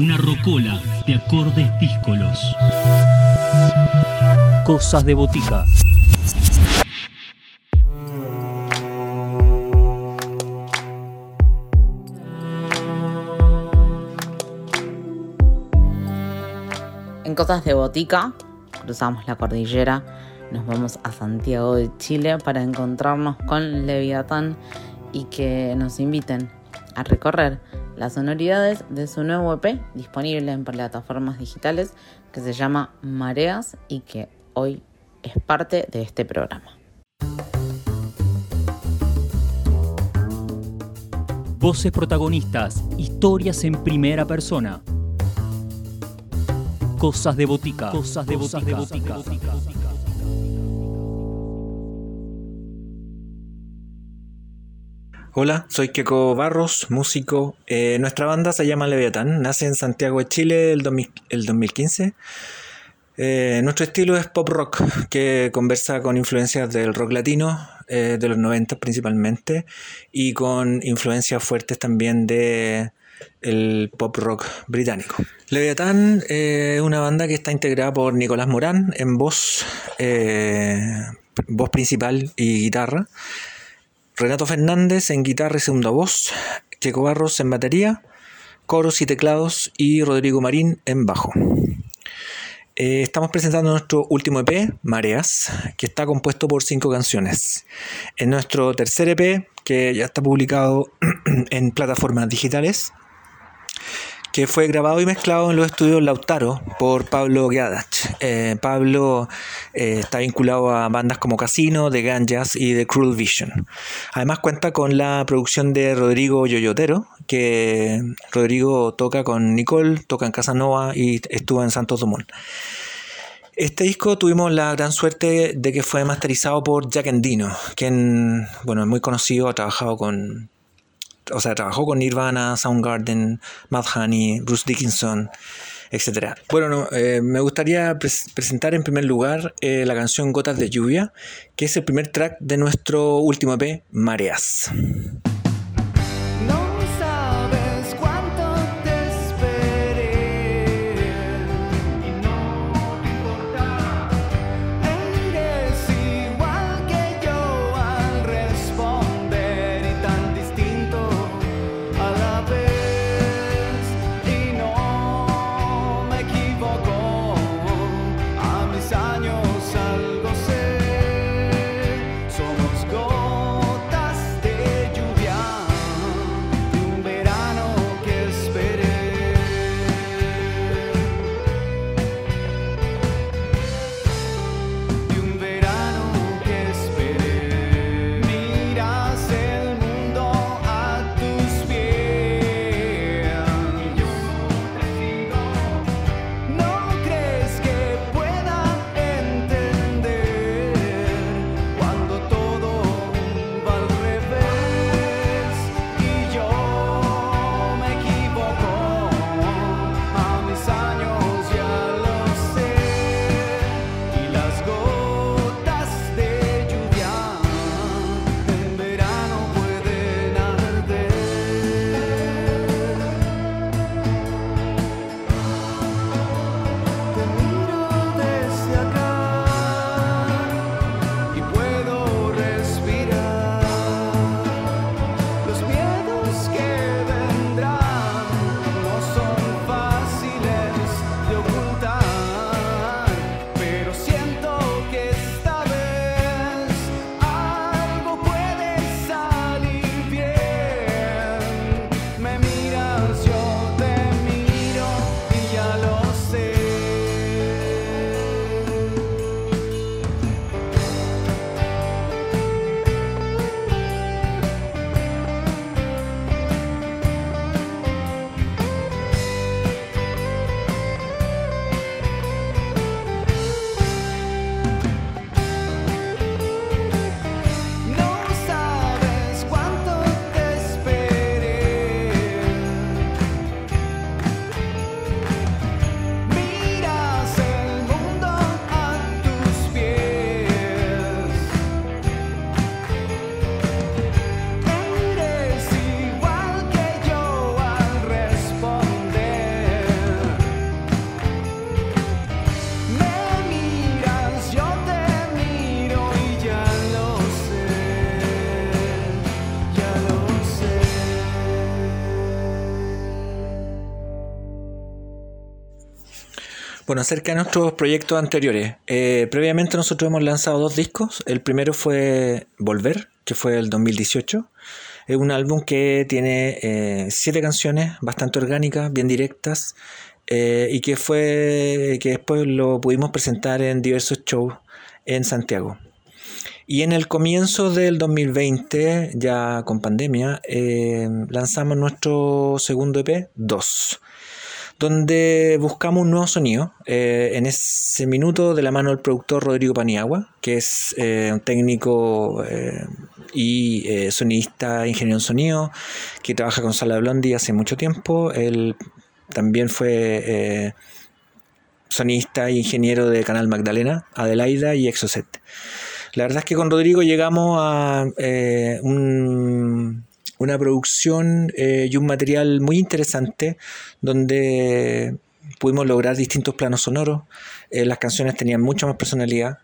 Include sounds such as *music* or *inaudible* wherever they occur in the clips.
Una rocola de acordes díscolos. Cosas de botica. En Cosas de Botica cruzamos la cordillera, nos vamos a Santiago de Chile para encontrarnos con Leviatán y que nos inviten a recorrer las sonoridades de su nuevo EP disponible en plataformas digitales que se llama Mareas y que hoy es parte de este programa. Voces protagonistas, historias en primera persona. Cosas de botica. Cosas de botica. Hola, soy Keiko Barros, músico. Eh, nuestra banda se llama Leviatán, nace en Santiago de Chile el, 2015. Eh, nuestro estilo es pop rock, que conversa con influencias del rock latino, eh, de los 90 principalmente, y con influencias fuertes también de el pop rock británico. Leviatán es una banda que está integrada por Nicolás Morán en voz, voz principal y guitarra. Renato Fernández en guitarra y segunda voz, Checo Barros en batería, coros y teclados y Rodrigo Marín en bajo. Eh, estamos presentando nuestro último EP, Mareas, que está compuesto por cinco canciones. En nuestro tercer EP, que ya está publicado *clears throat* en plataformas digitales, que fue grabado y mezclado en los estudios Lautaro por Pablo Guadach. Eh, Pablo eh, está vinculado a bandas como Casino, The Ganjas y The Cruel Vision. Además cuenta con la producción de Rodrigo Yoyotero, que Rodrigo toca con Nicole, toca en Casanova y estuvo en Santos Dumont. Este disco tuvimos la gran suerte de que fue masterizado por Jack Endino, quien bueno, es muy conocido, ha trabajado con o sea, trabajó con Nirvana, Soundgarden, Mad Honey, Bruce Dickinson, etc. Bueno, eh, me gustaría presentar en primer lugar eh, la canción Gotas de Lluvia, que es el primer track de nuestro último EP, Mareas. Bueno, acerca de nuestros proyectos anteriores. Eh, previamente nosotros hemos lanzado dos discos. El primero fue Volver, que fue el 2018. Es un álbum que tiene eh, siete canciones bastante orgánicas, bien directas, eh, y que fue que después lo pudimos presentar en diversos shows en Santiago. Y en el comienzo del 2020, ya con pandemia, lanzamos nuestro segundo EP, 2, donde buscamos un nuevo sonido. Eh, en ese minuto, de la mano del productor Rodrigo Paniagua, que es eh, un técnico y sonista, ingeniero en sonido, que trabaja con Sala Blondie hace mucho tiempo. Él también fue sonista e ingeniero de Canal Magdalena, Adelaida y Exocet. La verdad es que con Rodrigo llegamos a eh, una producción eh, y un material muy interesante donde pudimos lograr distintos planos sonoros. Eh, las canciones tenían mucha más personalidad,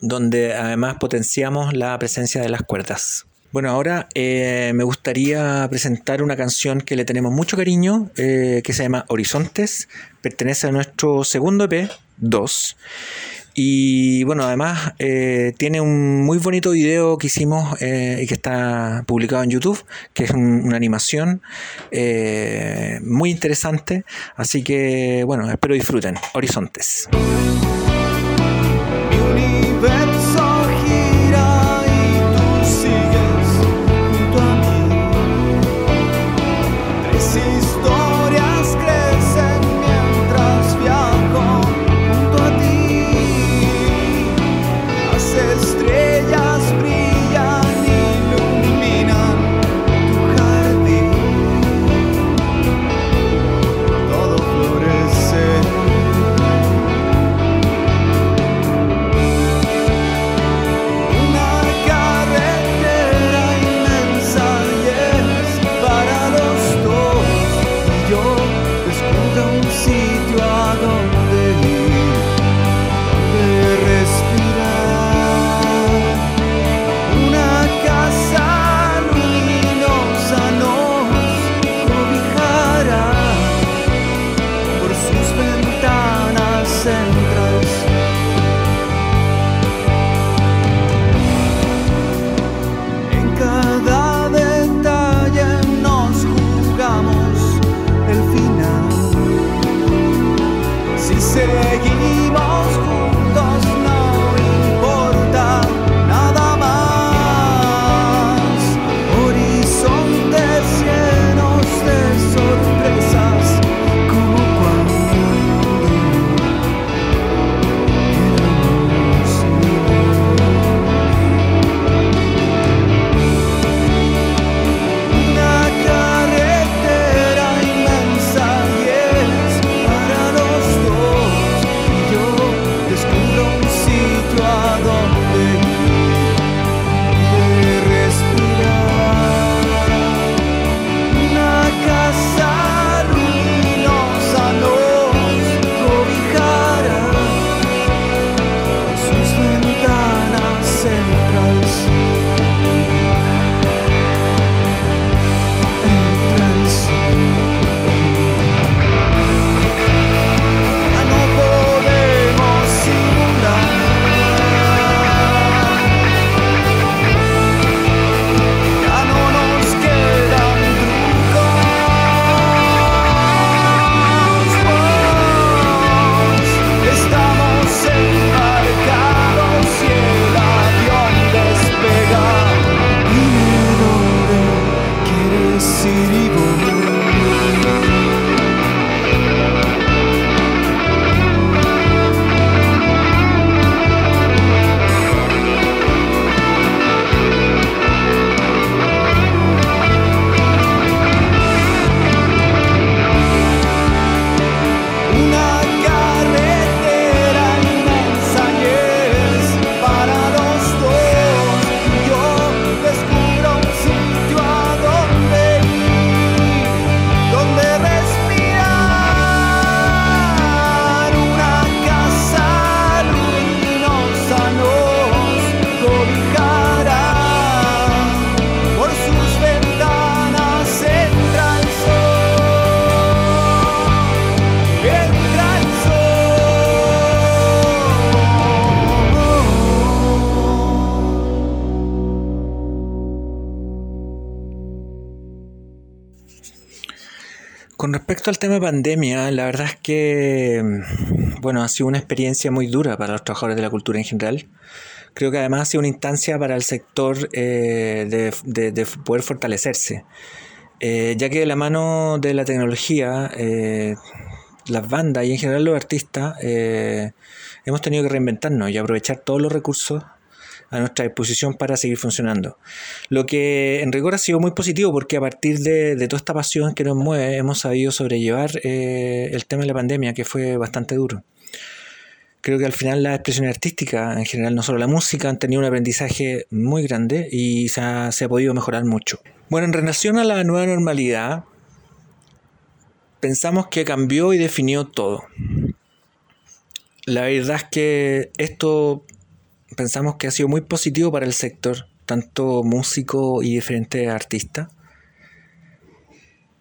donde además potenciamos la presencia de las cuerdas. Bueno, ahora me gustaría presentar una canción que le tenemos mucho cariño, que se llama Horizontes, pertenece a nuestro segundo EP, 2. Y bueno, además eh, tiene un muy bonito video que hicimos eh, y que está publicado en YouTube, que es una animación eh, muy interesante. Así que bueno, espero disfruten. Horizontes. Respecto al tema de pandemia, la verdad es que, mm, bueno, ha sido una experiencia muy dura para los trabajadores de la cultura en general. Creo que además ha sido una instancia para el sector eh, de, poder fortalecerse, eh, ya que de la mano de la tecnología, eh, las bandas y en general los artistas hemos tenido que reinventarnos y aprovechar todos los recursos a nuestra disposición para seguir funcionando. Lo que en rigor ha sido muy positivo porque a partir de, toda esta pasión que nos mueve hemos sabido sobrellevar el tema de la pandemia que fue bastante duro creo que al final la expresión artística, en general no solo la música, han tenido un aprendizaje muy grande y se ha, podido mejorar mucho. Bueno, en relación a la nueva normalidad, pensamos que cambió y definió todo. La verdad es que esto pensamos que ha sido muy positivo para el sector, tanto músico y diferentes artistas,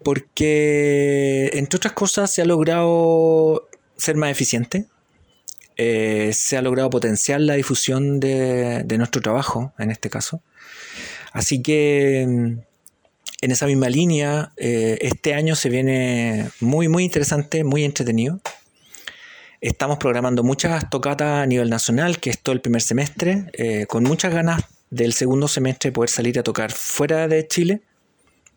porque entre otras cosas se ha logrado ser más eficiente, eh, se ha logrado potenciar la difusión de, nuestro trabajo, en este caso. Así que mm, en esa misma línea, eh, este año se viene muy, muy interesante, muy entretenido. Estamos programando muchas tocatas a nivel nacional, que es todo el primer semestre, eh, con muchas ganas del segundo semestre poder salir a tocar fuera de Chile,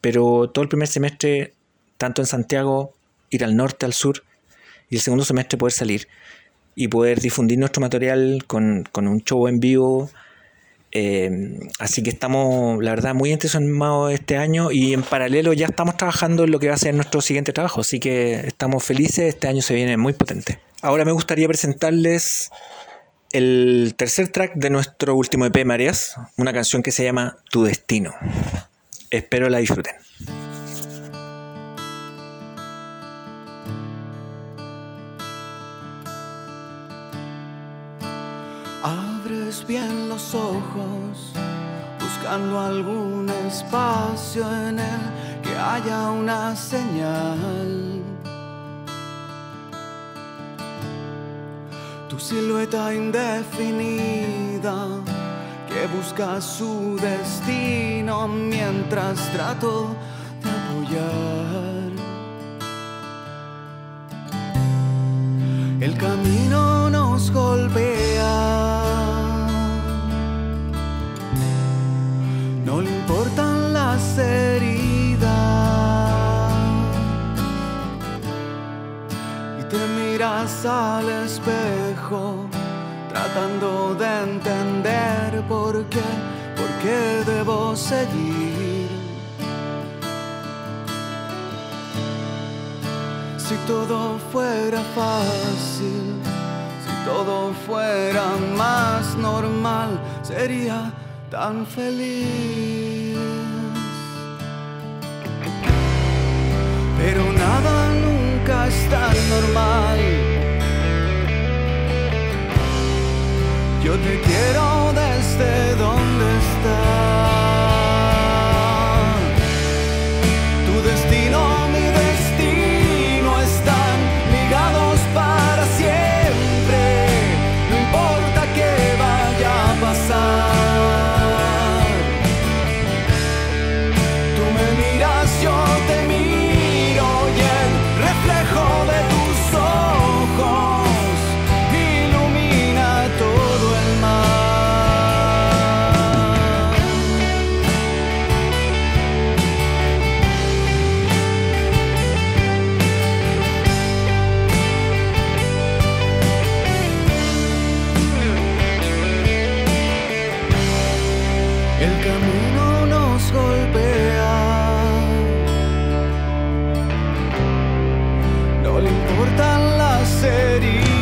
pero todo el primer semestre, tanto en Santiago, ir al norte, al sur, y el segundo semestre poder salir y poder difundir nuestro material con, un show en vivo. Eh, así que estamos, la verdad, muy entusiasmados este año y en paralelo ya estamos trabajando en lo que va a ser nuestro siguiente trabajo. Así que estamos felices, este año se viene muy potente. Ahora me gustaría presentarles el tercer track de nuestro último EP Mareas, una canción que se llama Tu Destino. Espero la disfruten. bien los ojos, buscando algún espacio en el que haya una señal. Tu silueta indefinida que busca su destino mientras trato de apoyar. El camino nos golpea no le importan las heridas. Y te miras al espejo tratando de entender por qué, por qué debo seguir. Si todo fuera fácil, si todo fuera más normal, sería tan feliz. Pero nada nunca es tan normal. Yo te quiero desde donde importan las heridas.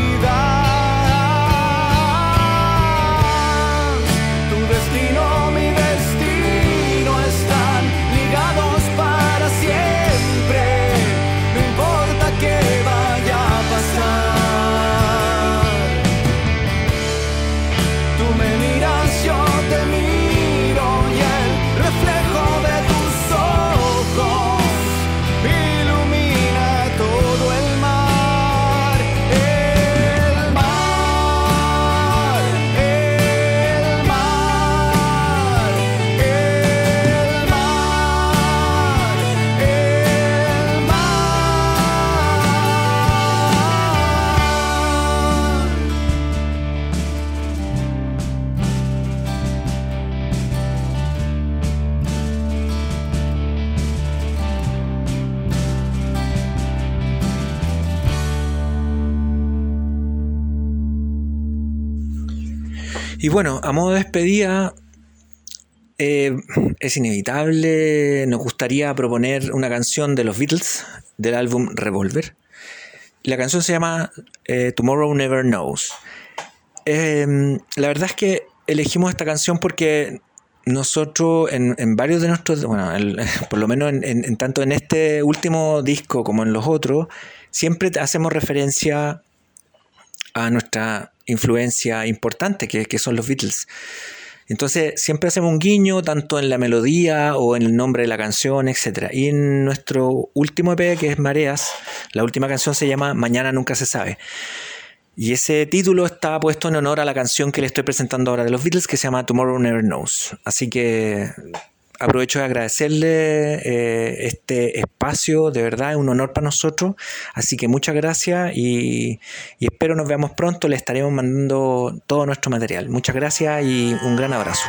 Y bueno, a modo de despedida, eh, es inevitable, nos gustaría proponer una canción de los Beatles del álbum Revolver. La canción se llama eh, Tomorrow Never Knows. Em, la verdad es que elegimos esta canción porque nosotros en, varios de nuestros, bueno, *laughs* por lo menos en, tanto en este último disco como en los otros, siempre hacemos referencia a nuestra influencia importante, que, son los Beatles. Entonces siempre hacemos un guiño tanto en la melodía o en el nombre de la canción, etc. Y en nuestro último EP, que es Mareas, la última canción se llama Mañana nunca se sabe. Y ese título está puesto en honor a la canción que le estoy presentando ahora de los Beatles, que se llama Tomorrow Never Knows. Así que aprovecho de agradecerle eh, este espacio, de verdad es un honor para nosotros, así que muchas gracias y, y espero nos veamos pronto, le estaremos mandando todo nuestro material. Muchas gracias y un gran abrazo.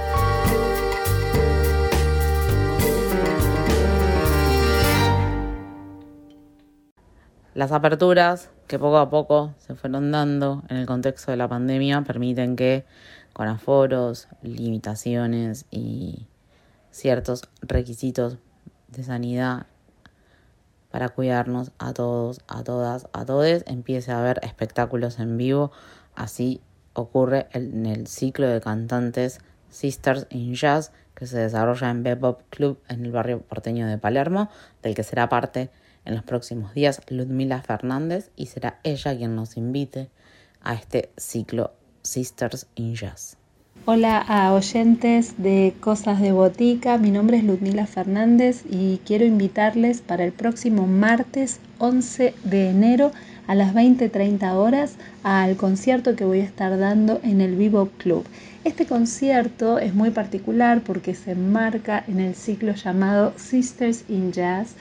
Las aperturas que poco a poco se fueron dando en el contexto de la pandemia permiten que con aforos, limitaciones y ciertos requisitos de sanidad para cuidarnos a todos, a todas, a todes, empiece a haber espectáculos en vivo. Así ocurre en el ciclo de cantantes Sisters in Jazz que se desarrolla en Bebop Club en el barrio porteño de Palermo, del que será parte en los próximos días Ludmila Fernández y será ella quien nos invite a este ciclo Sisters in Jazz. Hola a oyentes de Cosas de Botica, mi nombre es Ludmila Fernández y quiero invitarles para el próximo martes 11 de enero a las 20.30 horas al concierto que voy a estar dando en el Vivo Club. Este concierto es muy particular porque se enmarca en el ciclo llamado Sisters in Jazz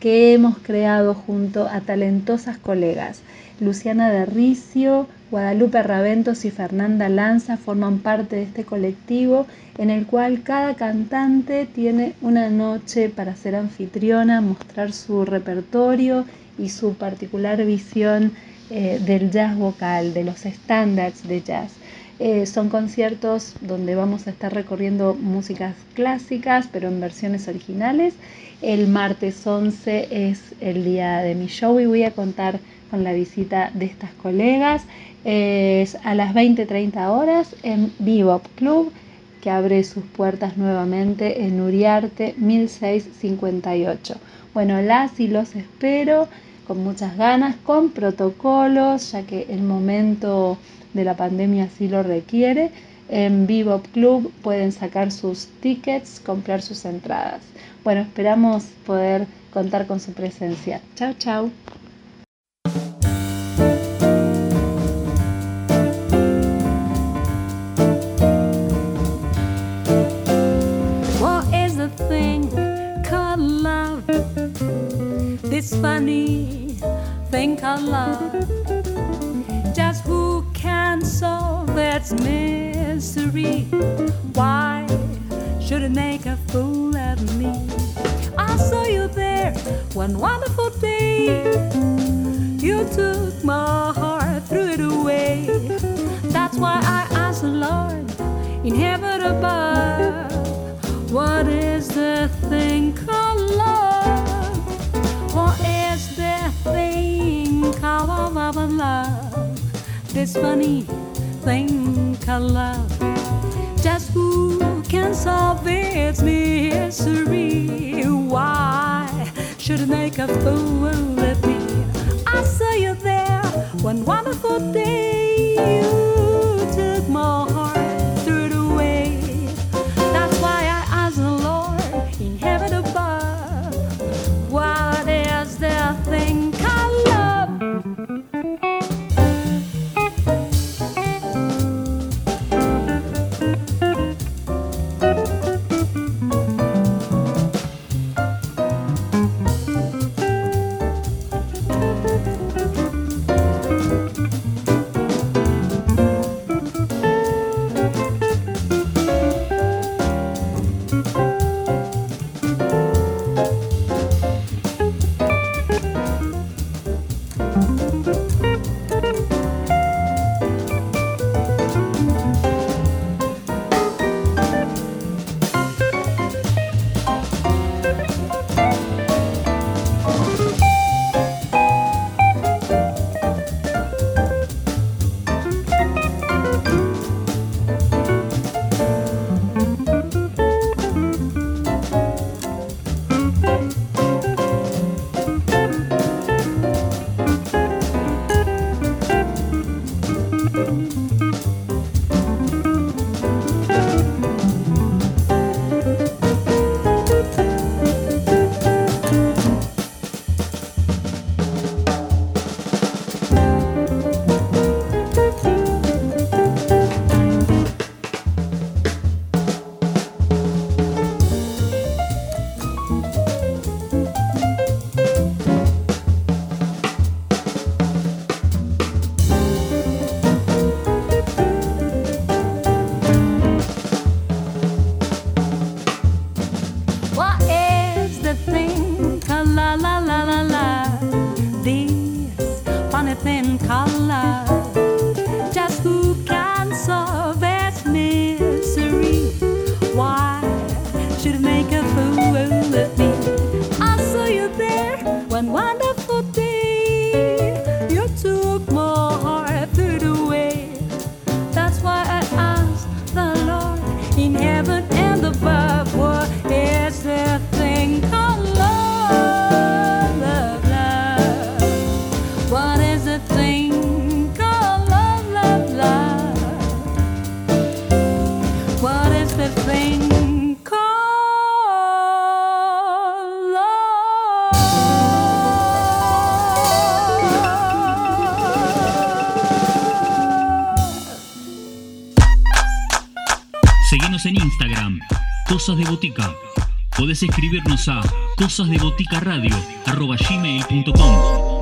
que hemos creado junto a talentosas colegas. Luciana de Ricio, Guadalupe Raventos y Fernanda Lanza forman parte de este colectivo en el cual cada cantante tiene una noche para ser anfitriona, mostrar su repertorio y su particular visión eh, del jazz vocal, de los estándares de jazz. Eh, son conciertos donde vamos a estar recorriendo músicas clásicas, pero en versiones originales. El martes 11 es el día de mi show y voy a contar con la visita de estas colegas. Es a las 20-30 horas en Bebop Club, que abre sus puertas nuevamente en Uriarte 1658. Bueno, las y los espero con muchas ganas, con protocolos, ya que el momento de la pandemia así lo requiere. En Bebop Club pueden sacar sus tickets, comprar sus entradas. Bueno, esperamos poder contar con su presencia. Chao, chao. This funny thing called love. One wonderful day. You took my heart, threw it away. That's why I ask the Lord in heaven above. What is the thing called love? What is the thing called love? This funny thing called love. Just who can solve its mystery? Why should make a fool of me? I saw you there one wonderful day. A cosasdeboticaradio.gmail.com